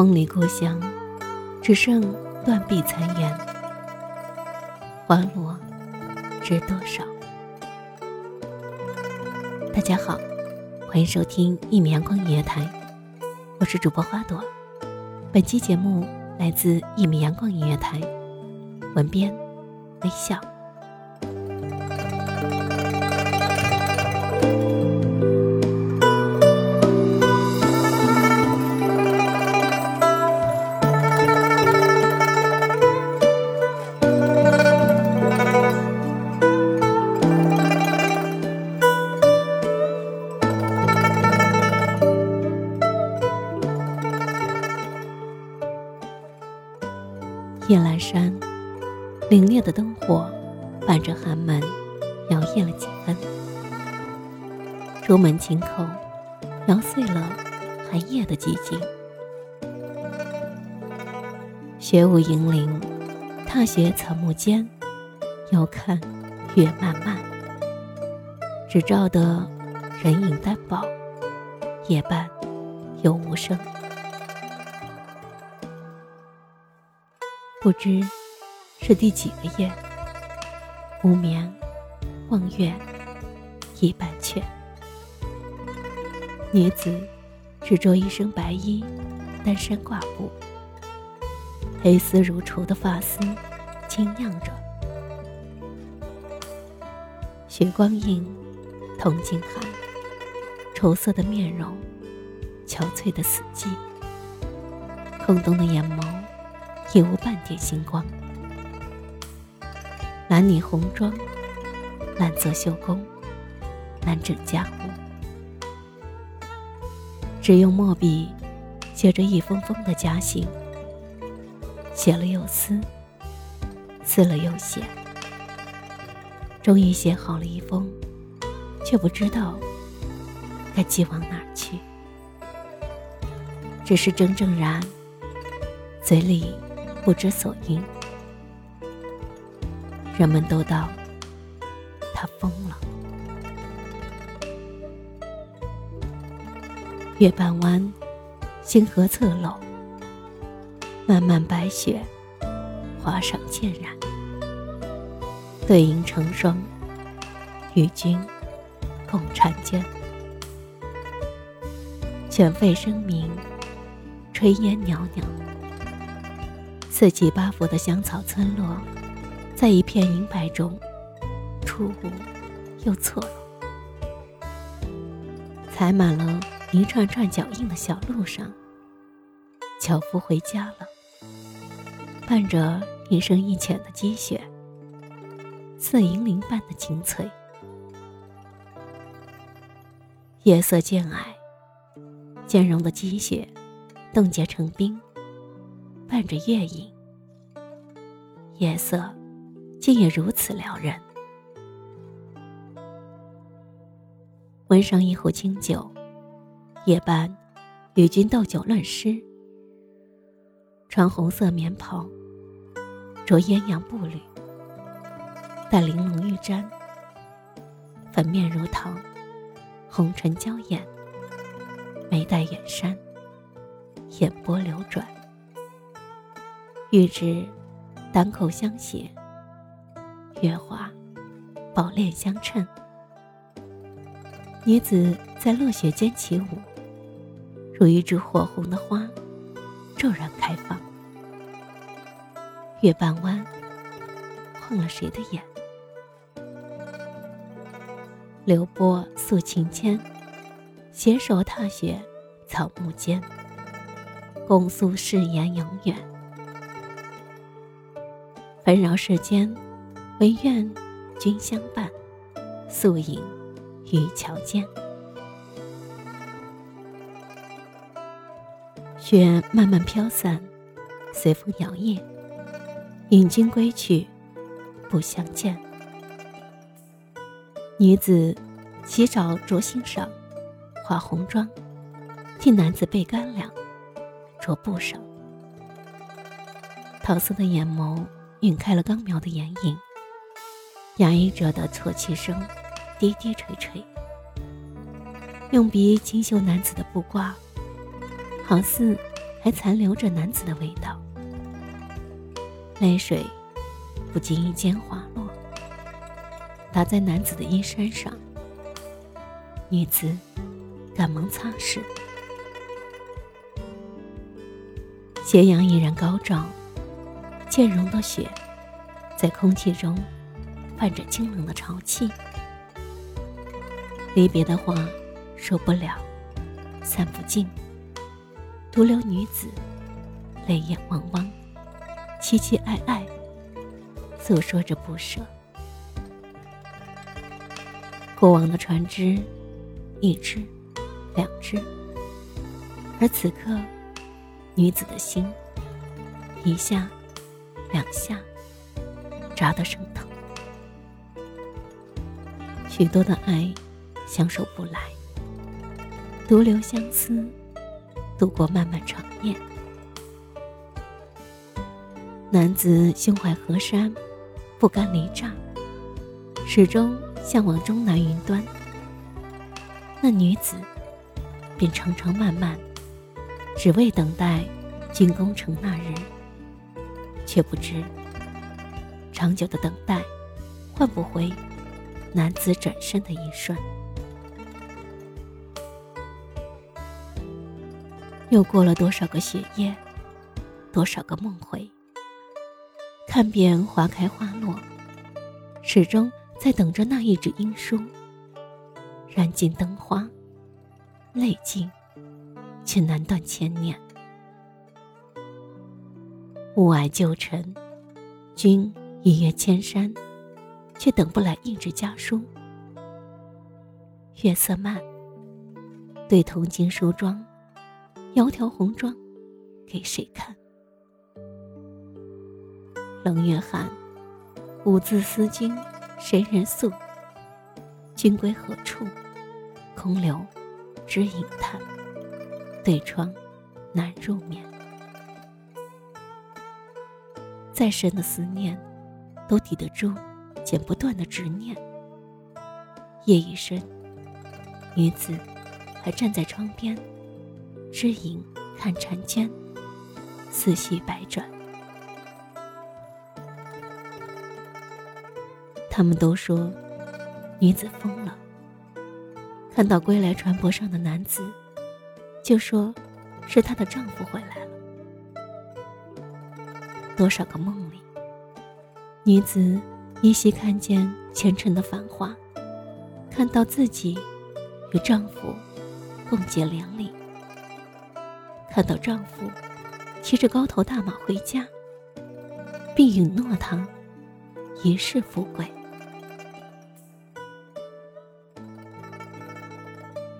梦里故乡，只剩断壁残垣。花落知多少？大家好，欢迎收听一米阳光音乐台，我是主播花朵。本期节目来自一米阳光音乐台，文编微笑。夜阑珊，凛冽的灯火伴着寒门，摇曳了几分。出门轻叩，摇碎了寒夜的寂静。雪舞银铃，踏雪草木间，遥看月漫漫。只照得人影单薄，夜半又无声。不知是第几个夜，无眠望月已半阙。女子只着一身白衣，单衫挂布，黑丝如绸的发丝轻漾着。血光映，铜镜寒，愁色的面容，憔悴的死寂，空洞的眼眸。也无半点星光。男女红妆，难择绣工，难整家务。只用墨笔写着一封封的家信，写了又撕，撕了又写，终于写好了一封，却不知道该寄往哪儿去。只是怔怔然，嘴里。不知所云，人们都道他疯了。月半弯，星河侧漏，漫漫白雪，花上渐染。对影成双，与君共婵娟。犬吠声鸣，炊烟袅袅。四季八福的香草村落，在一片银白中，初舞又错落。踩满了一串串脚印的小路上，樵夫回家了，伴着一深一浅的积雪，似银铃般的清脆。夜色渐矮，渐融的积雪冻结成冰。伴着月影，夜色竟也如此撩人。温上一壶清酒，夜半与君斗酒论诗。穿红色棉袍，着鸳鸯步履，戴玲珑玉簪，粉面如桃，红唇娇艳，眉黛远山，眼波流转。玉指单口相携，月华宝链相衬。女子在落雪间起舞，如一枝火红的花，骤然开放。月半弯，晃了谁的眼？流波诉情牵，携手踏雪草木间，共诉誓言永远。纷扰世间，唯愿君相伴，宿影渔桥间。雪慢慢飘散，随风摇曳。引君归去，不相见。女子洗澡着心上，化红妆，替男子备干粮，着布裳。桃色的眼眸晕开了刚描的眼影，压抑着的啜泣声低低垂垂。用鼻轻嗅男子的布褂，好似还残留着男子的味道。泪水不经意间滑落，打在男子的衣衫上。女子赶忙擦拭。斜阳依然高照，渐融的雪在空气中泛着清冷的潮气。离别的话说不了，散不尽，独留女子泪眼汪汪。凄凄爱爱，诉说着不舍。过往的船只，一只，两只，而此刻，女子的心，一下，两下，扎得生疼。许多的爱，相守不来，独留相思，度过漫漫长夜。男子胸怀河山，不甘离乍，始终向往终南云端。那女子便长长漫漫，只为等待军攻城那日，却不知长久的等待换不回男子转身的一瞬。又过了多少个雪夜，多少个梦回。看遍花开花落，始终在等着那一纸音书。燃尽灯花，泪尽，却难断千念。雾霭旧尘，君一越千山，却等不来一纸家书。月色漫，对铜镜梳妆，窈窕红妆，给谁看？冷月寒，吾自思君，谁人诉？君归何处？空留知影叹。对窗难入眠。再深的思念，都抵得住剪不断的执念。夜已深，女子还站在窗边，知影看婵娟，思绪百转。他们都说，女子疯了。看到归来船舶上的男子，就说是她的丈夫回来了。多少个梦里，女子依稀看见前尘的繁华，看到自己与丈夫共结连理，看到丈夫骑着高头大马回家，并允诺她一世富贵。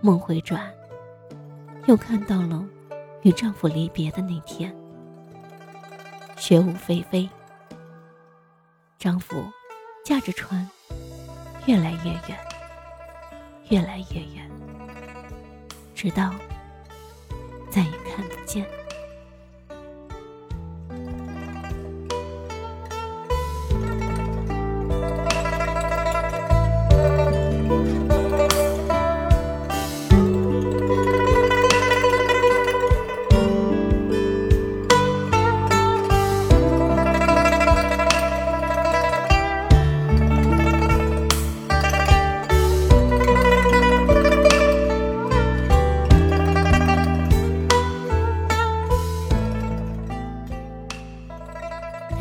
梦回转，又看到了与丈夫离别的那天。雪舞霏霏，丈夫驾着船，越来越远，越来越远，直到再也看不见。